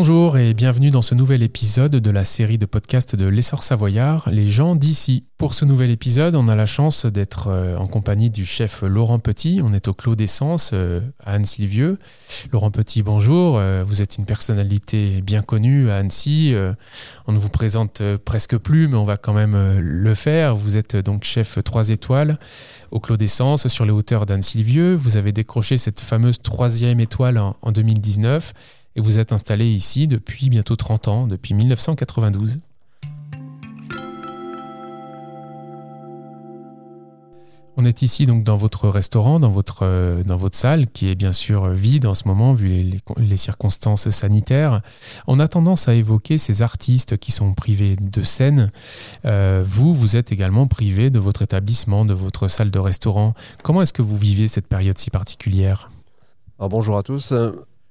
Bonjour et bienvenue dans ce nouvel épisode de la série de podcasts de l'essor savoyard, les gens d'ici. Pour ce nouvel épisode, on a la chance d'être euh, en compagnie du chef Laurent Petit. On est au Clos d'Essence euh, à Annecy-le-Vieux. Laurent Petit, bonjour. Euh, vous êtes une personnalité bien connue à Annecy. On ne vous présente presque plus, mais on va quand même le faire. Vous êtes donc chef 3 étoiles au Clos d'Essence sur les hauteurs d'Annecy-le-Vieux. Vous avez décroché cette fameuse troisième étoile en 2019 et vous êtes installé ici depuis bientôt 30 ans, depuis 1992. On est ici donc dans votre restaurant, dans votre, euh, dans votre salle, qui est bien sûr vide en ce moment vu les, circonstances sanitaires. On a tendance à évoquer ces artistes qui sont privés de scène. Euh, vous, vous êtes également privé de votre établissement, de votre salle de restaurant. Comment est-ce que vous vivez cette période si particulière? Alors bonjour à tous.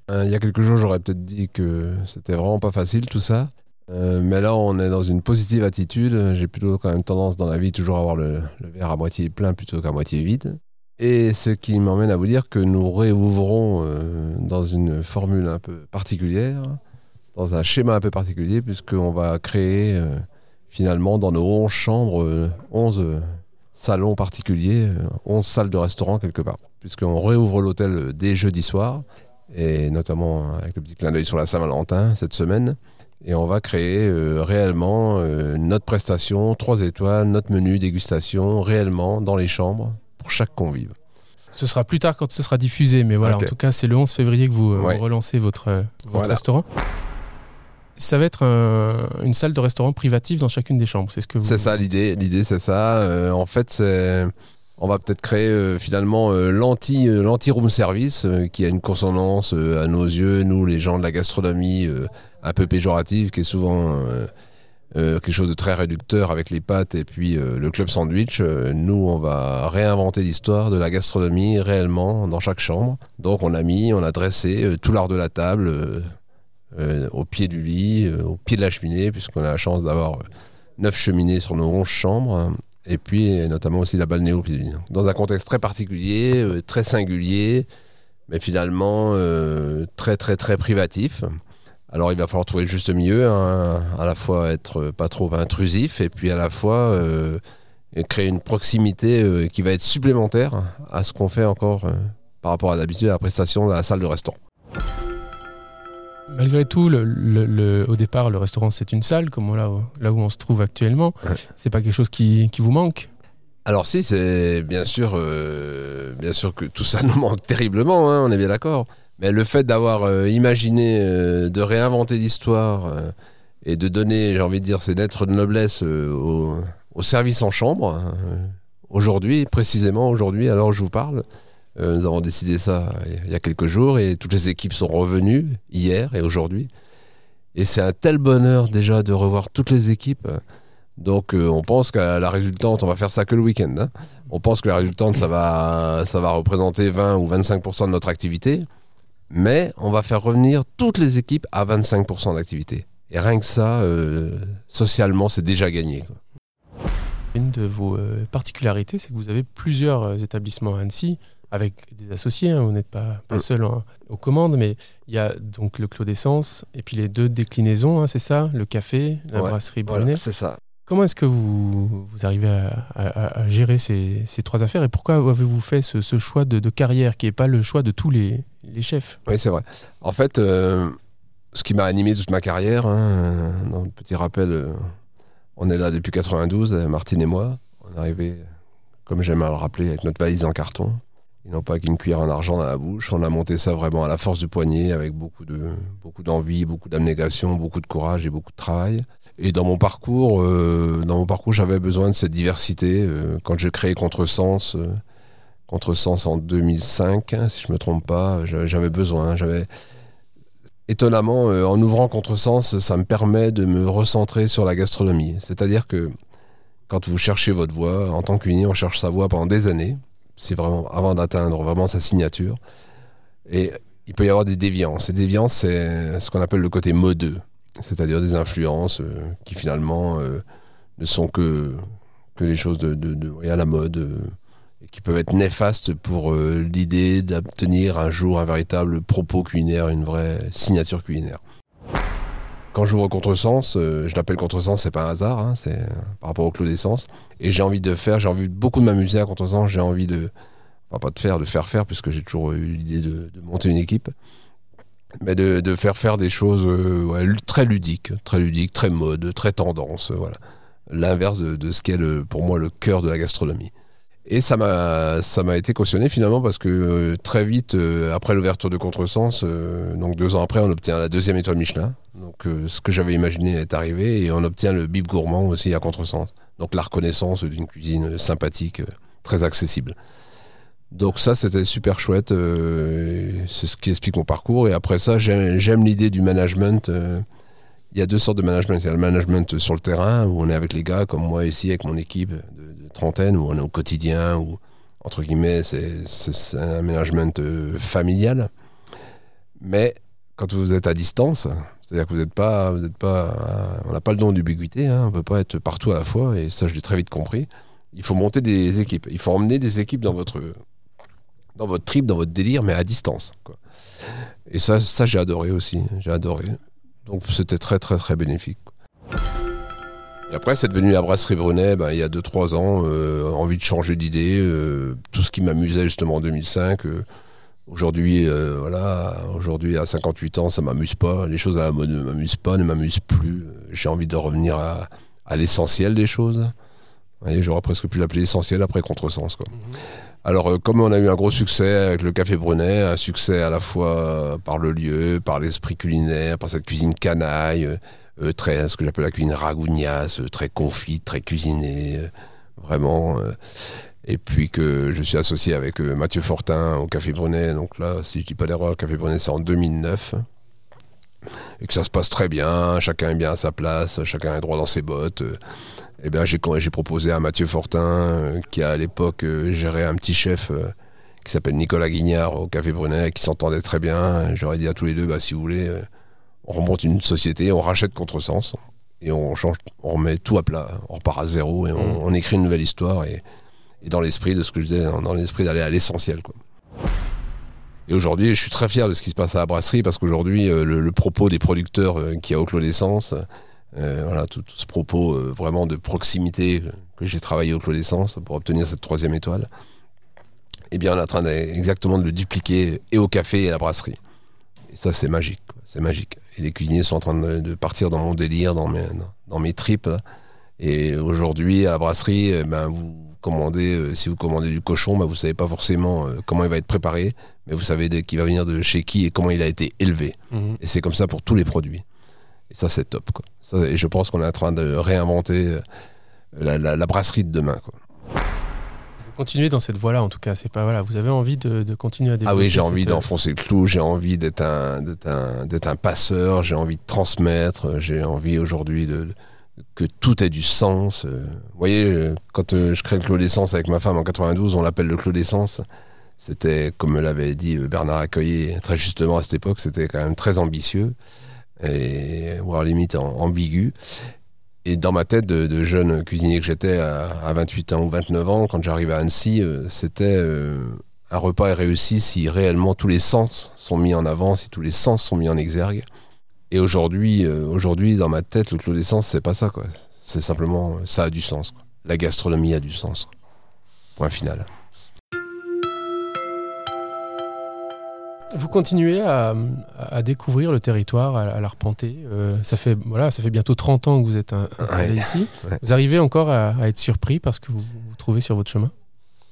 Euh, il y a quelques jours, j'aurais peut-être dit que c'était vraiment pas facile tout ça. Euh, mais là, on est dans une positive attitude. J'ai plutôt quand même tendance dans la vie toujours à avoir le, verre à moitié plein plutôt qu'à moitié vide. Et ce qui m'emmène à vous dire que nous réouvrons euh, dans une formule un peu particulière, dans un schéma un peu particulier, puisqu'on va créer finalement dans nos 11 chambres 11 salons particuliers, 11 salles de restaurant quelque part, puisqu'on réouvre l'hôtel dès jeudi soir et notamment avec le petit clin d'œil sur la Saint-Valentin cette semaine. Et on va créer euh, réellement euh, notre prestation, 3 étoiles, notre menu dégustation, réellement dans les chambres pour chaque convive. Ce sera plus tard quand ce sera diffusé, mais voilà, en tout cas, c'est le 11 février que vous, euh, relancez votre, votre restaurant. Ça va être une salle de restaurant privative dans chacune des chambres, c'est ce que vous... C'est ça l'idée, l'idée c'est ça. en fait, c'est on va peut-être créer euh, finalement euh, euh, l'anti room service qui a une consonance à nos yeux nous les gens de la gastronomie un peu péjorative qui est souvent quelque chose de très réducteur avec les pâtes et puis le club sandwich. Nous on va réinventer l'histoire de la gastronomie réellement dans chaque chambre. Donc on a mis on a dressé tout l'art de la table au pied du lit au pied de la cheminée puisqu'on a la chance d'avoir neuf cheminées sur nos onze chambres et puis notamment aussi la balnéophilie. Dans un contexte très particulier, euh, très singulier, mais finalement euh, très très très privatif. Alors il va falloir trouver le juste milieu, hein, à la fois être pas trop intrusif et puis à la fois euh, créer une proximité qui va être supplémentaire à ce qu'on fait encore par rapport à d'habitude à la prestation de la salle de restaurant. Malgré tout, le, au départ, le restaurant, c'est une salle, comme là, là où on se trouve actuellement. C'est pas quelque chose qui, qui vous manque? Alors si, c'est bien sûr, euh, bien sûr que tout ça nous manque terriblement, hein, on est bien d'accord. Mais le fait d'avoir euh, imaginé euh, de réinventer l'histoire et de donner, j'ai envie de dire, ces lettres de noblesse au, au, service en chambre, hein, aujourd'hui, précisément aujourd'hui, alors je vous parle, euh, nous avons décidé ça il y a quelques jours et toutes les équipes sont revenues hier et aujourd'hui. Et c'est un tel bonheur déjà de revoir toutes les équipes. Donc euh, on pense qu'à la résultante, on va faire ça que le week-end. Hein. On pense que la résultante, ça va, ça va représenter 20 ou 25% de notre activité. Mais on va faire revenir toutes les équipes à 25% d'activité. Et rien que ça, euh, socialement, c'est déjà gagné. Une de vos particularités, c'est que vous avez plusieurs établissements à Annecy avec des associés, hein, vous n'êtes pas, pas mm. seul aux commandes, mais il y a donc le Clos d'essence et puis les deux déclinaisons, hein, c'est ça Le café, la brasserie Brunet. c'est ça. Comment est-ce que vous, vous arrivez à, gérer ces, ces, trois affaires et pourquoi avez-vous fait ce, ce choix de, de, carrière qui n'est pas le choix de tous les, les chefs? Oui, c'est vrai. En fait, euh, ce qui m'a animé toute ma carrière, hein, dans le petit rappel, euh, on est là depuis 92, Martine et moi. On est arrivé, comme j'aime à le rappeler, avec notre valise en carton. Ils n'ont pas qu'une cuillère en argent dans la bouche. On a monté ça vraiment à la force du poignet, avec beaucoup de beaucoup d'envie, beaucoup d'abnégation, beaucoup de courage et beaucoup de travail. Et dans mon parcours, euh, dans mon parcours, j'avais besoin de cette diversité. Euh, quand j'ai créé Contresens, euh, Contresens en 2005, hein, si je me trompe pas, j'avais besoin. J'avais étonnamment, en ouvrant Contresens, ça me permet de me recentrer sur la gastronomie. C'est-à-dire que quand vous cherchez votre voie, en tant qu'uni, on cherche sa voie pendant des années c'est vraiment avant d'atteindre vraiment sa signature. Et il peut y avoir des déviances. Et déviances, c'est ce qu'on appelle le côté modeux, c'est-à-dire des influences euh, qui finalement euh, ne sont que, les choses de, de, à la mode euh, et qui peuvent être néfastes pour l'idée d'obtenir un jour un véritable propos culinaire, une vraie signature culinaire. Quand j'ouvre Contresens, euh, je l'appelle Contresens, c'est pas un hasard, hein, c'est euh, par rapport au Clos d'essence. Et j'ai envie de faire, j'ai envie beaucoup de m'amuser à Contresens, j'ai envie de, enfin pas de faire, de faire faire, puisque j'ai toujours eu l'idée de, monter une équipe, mais de, faire faire des choses euh, très ludiques, très ludiques, très mode, très tendance, voilà. L'inverse de, de, ce qu'est pour moi le cœur de la gastronomie. Et ça m'a, ça m'a été cautionné finalement parce que euh, très vite, euh, après l'ouverture de Contresens, euh, donc deux ans après, on obtient la deuxième étoile Michelin. Donc ce que j'avais imaginé est arrivé et on obtient le bib gourmand aussi à Contresens. Donc la reconnaissance d'une cuisine sympathique, très accessible. Donc ça, c'était super chouette. c'est ce qui explique mon parcours. Et après ça, j'aime l'idée du management il y a deux sortes de management. Il y a le management sur le terrain, où on est avec les gars, comme moi ici, avec mon équipe trentaine, où on est au quotidien, où, entre guillemets, c'est un management euh, familial. Mais quand vous êtes à distance, c'est-à-dire que vous n'êtes pas, vous êtes pas, on n'a pas le don d'ubiquité, hein, on ne peut pas être partout à la fois, et ça, je l'ai très vite compris. Il faut monter des équipes. Il faut emmener des équipes dans votre, dans votre trip, dans votre délire, mais à distance. Et ça, ça j'ai adoré aussi. J'ai adoré. Donc c'était très très très bénéfique. Et après, c'est devenu la brasserie Brunet, ben, il y a 2-3 ans, euh, envie de changer d'idée, euh, tout ce qui m'amusait justement en 2005. Euh, aujourd'hui, voilà, aujourd'hui à 58 ans, ça m'amuse pas, les choses à la mode ne m'amusent pas, ne m'amusent plus. J'ai envie de revenir à, à l'essentiel des choses. J'aurais presque pu l'appeler essentiel après contresens. Quoi. Mmh. Alors, comme on a eu un gros succès avec le Café Brunet, un succès à la fois par le lieu, par l'esprit culinaire, par cette cuisine canaille, très, ce que j'appelle la cuisine ragougnasse, très confite, très cuisinée, vraiment. et puis que je suis associé avec Mathieu Fortin au Café Brunet. Donc là, si je dis pas d'erreur, Café Brunet, c'est en 2009 et que ça se passe très bien, chacun est bien à sa place, chacun est droit dans ses bottes eh bien, j'ai, proposé à Mathieu Fortin, euh, qui à l'époque euh, gérait un petit chef euh, qui s'appelle Nicolas Guignard au Café Brunet, qui s'entendait très bien. J'aurais dit à tous les deux, bah, si vous voulez, on remonte une société, on rachète Contresens, et on change, on remet tout à plat, on repart à zéro, et on, mm. écrit une nouvelle histoire, et, et, dans l'esprit de ce que je disais, dans l'esprit d'aller à l'essentiel. Quoi. Et aujourd'hui, je suis très fier de ce qui se passe à la brasserie, parce qu'aujourd'hui, le, le, propos des producteurs qui a au Clos d'Essence, euh, voilà, tout, ce propos euh, vraiment de proximité que j'ai travaillé au Clos d'Essence pour obtenir cette troisième étoile, eh bien, on est en train exactement de le dupliquer et au café et à la brasserie. Et ça, c'est magique. C'est magique. Et les cuisiniers sont en train de, partir dans mon délire, dans mes, dans mes tripes. Et aujourd'hui, à la brasserie, eh ben, vous commandez, euh, si vous commandez du cochon, ben, vous ne savez pas forcément comment il va être préparé, mais vous savez qu'il va venir de chez qui et comment il a été élevé. Mmh. Et c'est comme ça pour tous les produits. Et ça, c'est top. Quoi. Ça, et je pense qu'on est en train de réinventer euh, la, la, la brasserie de demain. Quoi. Vous continuez dans cette voie-là, en tout cas. C'est pas voilà. Vous avez envie de, de continuer à développer. Ah oui, j'ai envie d'enfoncer le clou. J'ai envie d'être un, d'être un, d'être un passeur. J'ai envie de transmettre. J'ai envie aujourd'hui de, que tout ait du sens. Euh, vous voyez, euh, quand je crée le Clos d'essence avec ma femme en 92, on l'appelle le Clos d'essence. C'était, comme me l'avait dit Bernard Accueillet très justement à cette époque, c'était quand même très ambitieux et voire limite ambigu. Et dans ma tête de, jeune cuisinier que j'étais à, 28 ans ou 29 ans, quand j'arrive à Annecy, euh, c'était euh, un repas est réussi si réellement tous les sens sont mis en avant, si tous les sens sont mis en exergue. Et aujourd'hui, euh, aujourd'hui dans ma tête, le clos d'essence, c'est pas ça. quoi. C'est simplement, ça a du sens. La gastronomie a du sens. Point final. Vous continuez à, découvrir le territoire, à, l'arpenter. Euh, ça, fait, voilà, ça fait bientôt 30 ans que vous êtes installé ici. Vous arrivez encore à, être surpris parce que vous vous trouvez sur votre chemin?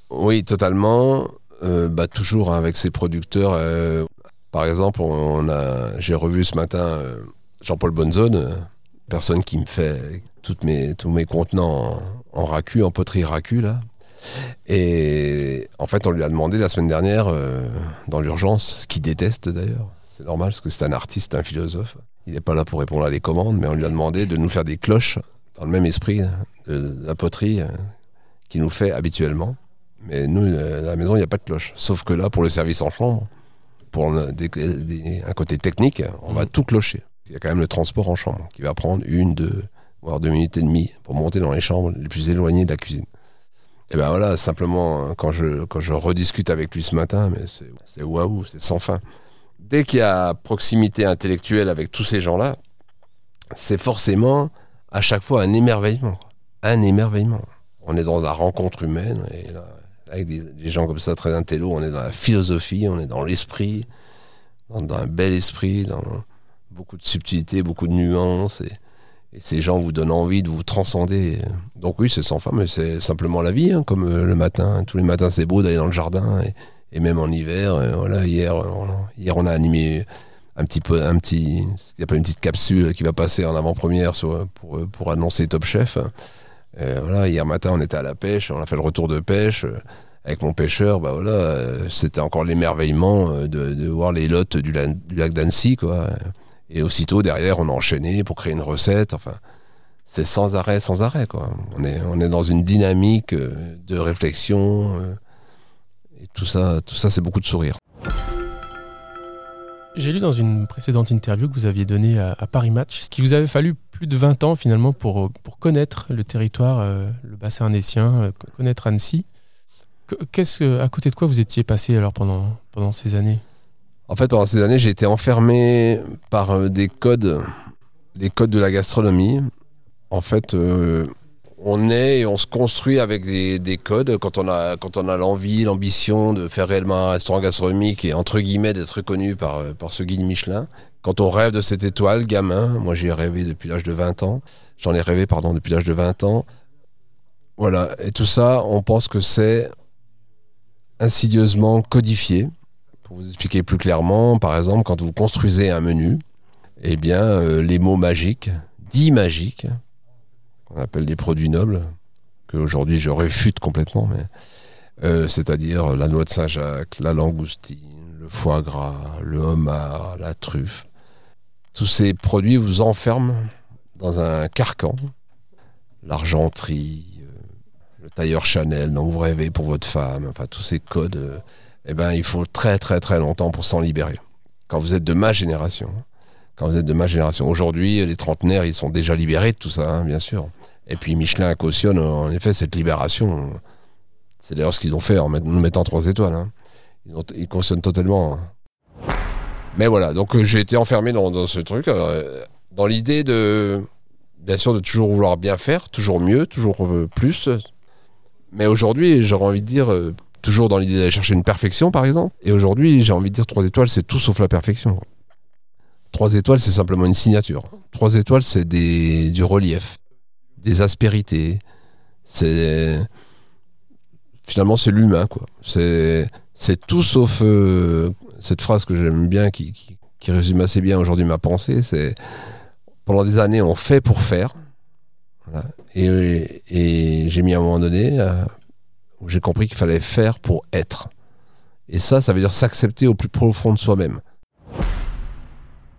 Oui, totalement. Euh, bah, toujours avec ces producteurs. Euh, par exemple, on a, j'ai revu ce matin Jean-Paul Bonnezone, personne qui me fait toutes mes, tous mes contenants en, en racu, en poterie racu, là. Et en fait, on lui a demandé la semaine dernière, euh, dans l'urgence, ce qu'il déteste d'ailleurs. C'est normal parce que c'est un artiste, un philosophe. Il n'est pas là pour répondre à des commandes, mais on lui a demandé de nous faire des cloches dans le même esprit de, la poterie euh, qu'il nous fait habituellement. Mais nous, euh, à la maison, il n'y a pas de cloche. Sauf que là, pour le service en chambre, pour un côté technique, on va mmh. tout clocher. Il y a quand même le transport en chambre qui va prendre une, deux, voire deux minutes et demie pour monter dans les chambres les plus éloignées de la cuisine. Et ben voilà, simplement, quand je, quand je rediscute avec lui ce matin, mais c'est waouh, c'est sans fin. Dès qu'il y a proximité intellectuelle avec tous ces gens-là, c'est forcément à chaque fois un émerveillement. Un émerveillement. On est dans la rencontre humaine, et avec des, gens comme ça très intello, on est dans la philosophie, on est dans l'esprit, dans, un bel esprit, dans beaucoup de subtilité, beaucoup de nuances. Ces gens vous donnent envie de vous transcender. Donc oui, c'est sans fin, mais c'est simplement la vie, hein, comme euh, le matin. Tous les matins, c'est beau d'aller dans le jardin, et, même en hiver. Euh, voilà, hier, on, hier, on a animé un petit peu, un petit, il y a pas une petite capsule qui va passer en avant-première pour, pour annoncer Top Chef. voilà, hier matin, on était à la pêche, on a fait le retour de pêche avec mon pêcheur, bah voilà, c'était encore l'émerveillement de, de, voir les lottes du, du lac d'Annecy, quoi. Et aussitôt, derrière, on a enchaîné pour créer une recette. Enfin, c'est sans arrêt, sans arrêt. On, est, dans une dynamique euh, de réflexion. Euh, et tout ça, tout ça c'est beaucoup de sourire. J'ai lu dans une précédente interview que vous aviez donnée à, Paris Match, ce qui vous avait fallu plus de 20 ans finalement pour, connaître le territoire, euh, le bassin annécien, connaître Annecy. Qu'est-ce, à côté de quoi vous étiez passé alors pendant ces années? En fait, pendant ces années, j'ai été enfermé par euh, des codes, les codes de la gastronomie. En fait, euh, on est et on se construit avec des, codes quand on a, quand on a l'envie, l'ambition de faire réellement un restaurant gastronomique et entre guillemets d'être reconnu par, euh, par ce guide Michelin. Quand on rêve de cette étoile, gamin, moi j'y ai rêvé depuis l'âge de 20 ans, j'en ai rêvé pardon depuis l'âge de 20 ans. Voilà, et tout ça, on pense que c'est insidieusement codifié. Pour vous expliquer plus clairement, par exemple, quand vous construisez un menu, eh bien, euh, les mots magiques, dits magiques, qu'on appelle des produits nobles, que aujourd'hui je réfute complètement, euh, c'est-à-dire la noix de Saint-Jacques, la langoustine, le foie gras, le homard, la truffe. Tous ces produits vous enferment dans un carcan. L'argenterie, euh, le tailleur Chanel dont vous rêvez pour votre femme, enfin tous ces codes eh ben, il faut très très très longtemps pour s'en libérer. Quand vous êtes de ma génération, quand vous êtes de ma génération. Aujourd'hui, les trentenaires, ils sont déjà libérés de tout ça, hein, bien sûr. Et puis Michelin cautionne en effet cette libération. C'est d'ailleurs ce qu'ils ont fait en nous mettant trois étoiles. Hein. Ils, cautionnent totalement. Hein. Mais voilà, donc euh, j'ai été enfermé dans, ce truc, euh, dans l'idée de, bien sûr, de toujours vouloir bien faire, toujours mieux, toujours euh, plus. Mais aujourd'hui, j'aurais envie de dire, toujours dans l'idée d'aller chercher une perfection, par exemple. Et aujourd'hui, j'ai envie de dire trois étoiles, c'est tout sauf la perfection. Trois étoiles, c'est simplement une signature. Trois étoiles, c'est du relief, des aspérités. C'est finalement c'est l'humain, quoi. C'est c'est tout sauf euh, cette phrase que j'aime bien, qui, qui, résume assez bien aujourd'hui ma pensée. C'est pendant des années, on fait pour faire. Et, et j'ai mis à un moment donné où j'ai compris qu'il fallait faire pour être. Et ça, ça veut dire s'accepter au plus profond de soi-même.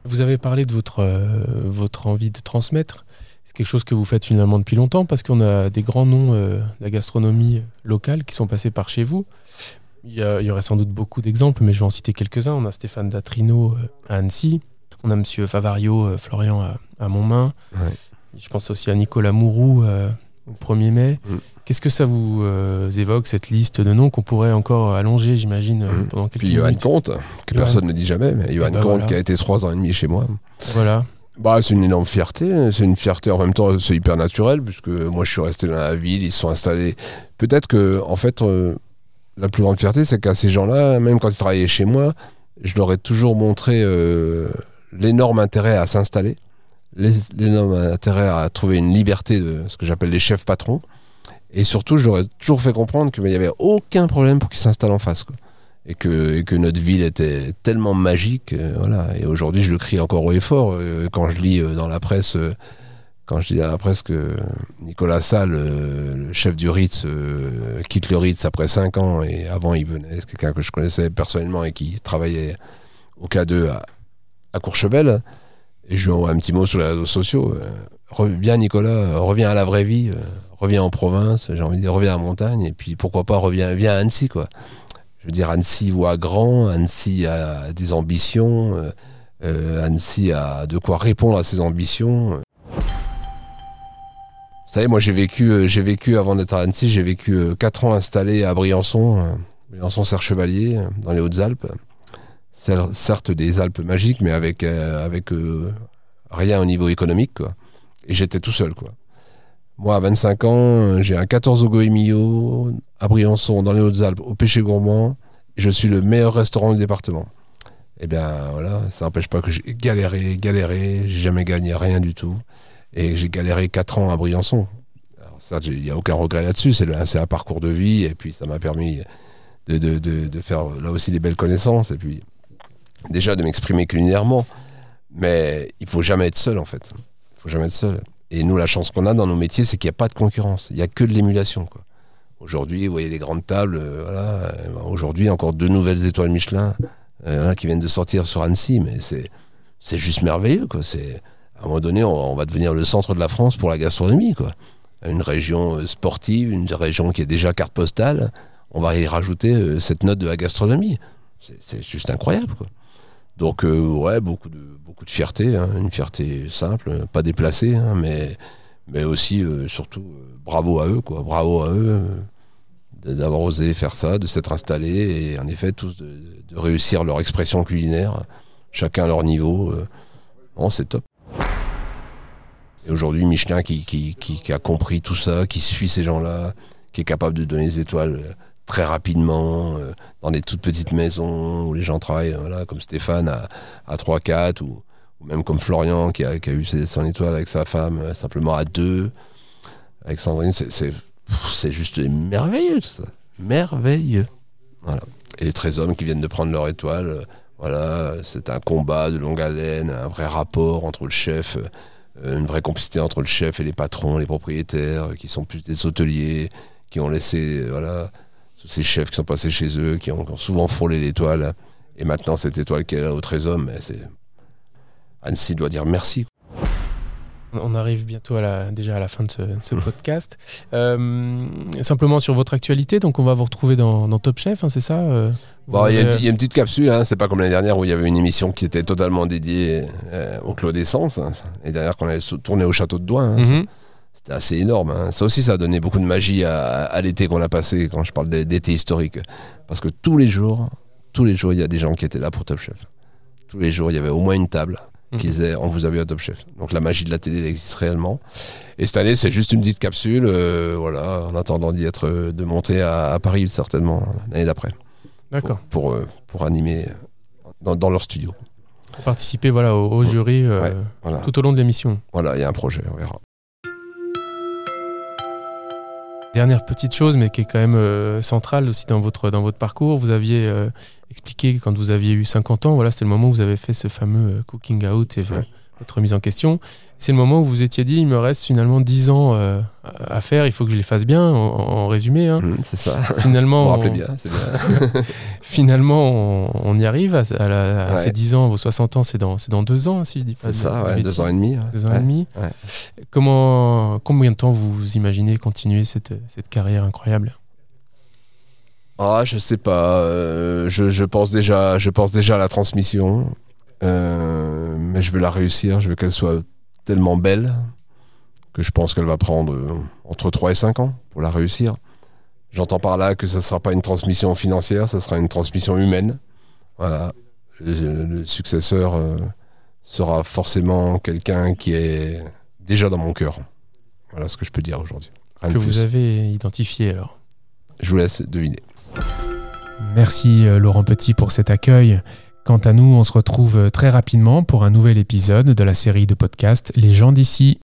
Vous avez parlé de votre, euh, votre envie de transmettre. C'est quelque chose que vous faites finalement depuis longtemps parce qu'on a des grands noms euh, de la gastronomie locale qui sont passés par chez vous. Il y, aurait sans doute beaucoup d'exemples, mais je vais en citer quelques-uns. On a Stéphane Datrino euh, à Annecy. On a Monsieur Favario, Florian à, à Montmain. Je pense aussi à Nicolas Mourou au 1er mai. Mm. Qu'est-ce que ça vous euh, évoque, cette liste de noms qu'on pourrait encore allonger, j'imagine, euh, mmh. pendant quelques Puis Johan Comte, que personne ne dit jamais, mais Johan bah Comte qui a été trois ans et demi chez moi. Voilà. Bah, c'est une énorme fierté. C'est une fierté en même temps, c'est hyper naturel, puisque moi je suis resté dans la ville, ils sont installés. Peut-être que, en fait, euh, la plus grande fierté, c'est qu'à ces gens-là, même quand ils travaillaient chez moi, je leur ai toujours montré l'énorme intérêt à s'installer, l'énorme intérêt à trouver une liberté de ce que j'appelle les chefs patrons. Et surtout, j'aurais toujours fait comprendre qu'il n'y avait aucun problème pour qu'ils s'installent en face. Et, que, notre ville était tellement magique. Euh, voilà. Et aujourd'hui, je le crie encore haut et fort. Euh, quand je lis euh, dans la presse, quand je lis la presse que Nicolas Salle, le chef du Ritz, quitte le Ritz après 5 ans. Et avant, il venait, c'est quelqu'un que je connaissais personnellement et qui travaillait au K2 à, à Courchevel. Et je lui envoie un petit mot sur les réseaux sociaux. reviens, Nicolas, reviens à la vraie vie reviens en province, j'ai envie de dire reviens en montagne, et puis pourquoi pas reviens, viens à Annecy, quoi. Je veux dire, Annecy voit grand, Annecy a des ambitions, euh, euh, Annecy a de quoi répondre à ses ambitions. Vous savez, moi j'ai vécu, euh, j'ai vécu avant d'être à Annecy, j'ai vécu 4 ans installé à Briançon, Briançon-Serre-Chevalier, dans les Hautes-Alpes. Certes des Alpes magiques, mais avec, avec rien au niveau économique, quoi. Et j'étais tout seul, quoi. Moi, à 25 ans, j'ai un 14 au Goemio, à Briançon, dans les Hautes-Alpes, au Péché Gourmand. Je suis le meilleur restaurant du département. Eh bien, voilà, ça n'empêche pas que j'ai galéré, galéré, j'ai jamais gagné rien du tout. Et j'ai galéré 4 ans à Briançon. Il n'y a aucun regret là-dessus, c'est un parcours de vie, et puis ça m'a permis de, faire là aussi des belles connaissances, et puis déjà de m'exprimer culinairement. Mais il faut jamais être seul, en fait. Il faut jamais être seul. Et nous, la chance qu'on a dans nos métiers, c'est qu'il n'y a pas de concurrence. Il n'y a que de l'émulation. Aujourd'hui, vous voyez les grandes tables. Euh, voilà. Aujourd'hui, encore deux nouvelles étoiles Michelin euh, qui viennent de sortir sur Annecy. Mais c'est, juste merveilleux. À un moment donné, on, va devenir le centre de la France pour la gastronomie. Une région euh, sportive, une région qui est déjà carte postale. On va y rajouter cette note de la gastronomie. C'est, juste incroyable. Donc, euh, ouais, beaucoup de, fierté, hein, une fierté simple, pas déplacée, hein, mais, aussi, euh, surtout, euh, bravo à eux, quoi. Bravo à eux d'avoir osé faire ça, de s'être installés et en effet, tous de, réussir leur expression culinaire, chacun à leur niveau. c'est top. Et aujourd'hui, Michelin qui, a compris tout ça, qui suit ces gens-là, qui est capable de donner des étoiles très rapidement, euh, dans des toutes petites maisons où les gens travaillent, voilà, comme Stéphane à, à 3-4, ou, même comme Florian qui a, qui a eu ses, son étoile avec sa femme euh, simplement à 2. Avec Sandrine, c'est juste merveilleux tout ça. Merveilleux. Voilà. Et les 13 hommes qui viennent de prendre leur étoile, euh, voilà, c'est un combat de longue haleine, un vrai rapport entre le chef, une vraie complicité entre le chef et les patrons, les propriétaires, qui sont plus des hôteliers, qui ont laissé, voilà, tous ces chefs qui sont passés chez eux, qui ont, souvent frôlé l'étoile. Et maintenant, cette étoile est là au 13 c'est... Annecy doit dire merci. On arrive bientôt à la, déjà à la fin de ce, mmh. podcast. Euh, simplement sur votre actualité, donc on va vous retrouver dans, Top Chef, hein, c'est ça euh, Il y, a une petite capsule, hein, c'est pas comme l'année dernière où il y avait une émission qui était totalement dédiée euh, au Clos d'essence. Hein, et derrière qu'on avait tourné au château de Douai. Mmh. C'était assez énorme. Hein. Ça aussi, ça a donné beaucoup de magie à, l'été qu'on a passé, quand je parle d'été historique. Parce que tous les jours, tous les jours, il y a des gens qui étaient là pour Top Chef. Tous les jours, il y avait au moins une table qui mhm. disait on vous a vu à Top Chef. Donc la magie de la télé elle existe réellement. Et cette année, c'est juste une petite capsule, euh, voilà, en attendant d'y être, euh, de monter à, Paris certainement l'année d'après. D'accord. Pour, pour, euh, animer dans, leur studio. Participer voilà, au, jury tout au long de l'émission. Voilà, il y a un projet, on verra. Dernière petite chose, mais qui est quand même euh, centrale aussi dans votre, parcours, vous aviez euh, expliqué quand vous aviez eu 50 ans, voilà, c'était le moment où vous avez fait ce fameux euh, cooking out et votre remise en question. C'est le moment où vous étiez dit, il me reste finalement 10 ans euh, à faire, il faut que je les fasse bien, en, résumé. Hein. Mmh, c'est ça. Finalement, on... bien, c'est bien. finalement, on, y arrive à, ces 10 ans, vos 60 ans, c'est dans, dans deux ans, si je dis pas. C'est ça, ouais, deux ans et demi. Deux ans et demi. Comment, combien de temps vous imaginez continuer cette, cette carrière incroyable? Ah, je sais pas. Euh, je, je, pense déjà, je pense déjà à la transmission. Euh, mais je veux la réussir, je veux qu'elle soit tellement belle que je pense qu'elle va prendre euh, entre 3 et 5 ans pour la réussir. J'entends par là que ce ne sera pas une transmission financière, ce sera une transmission humaine. Voilà. Le, successeur euh, sera forcément quelqu'un qui est déjà dans mon cœur. Voilà ce que je peux dire aujourd'hui. Que vous avez identifié alors Je vous laisse deviner. Merci Laurent Petit pour cet accueil. Quant à nous, on se retrouve euh, très rapidement pour un nouvel épisode de la série de podcast Les gens d'ici.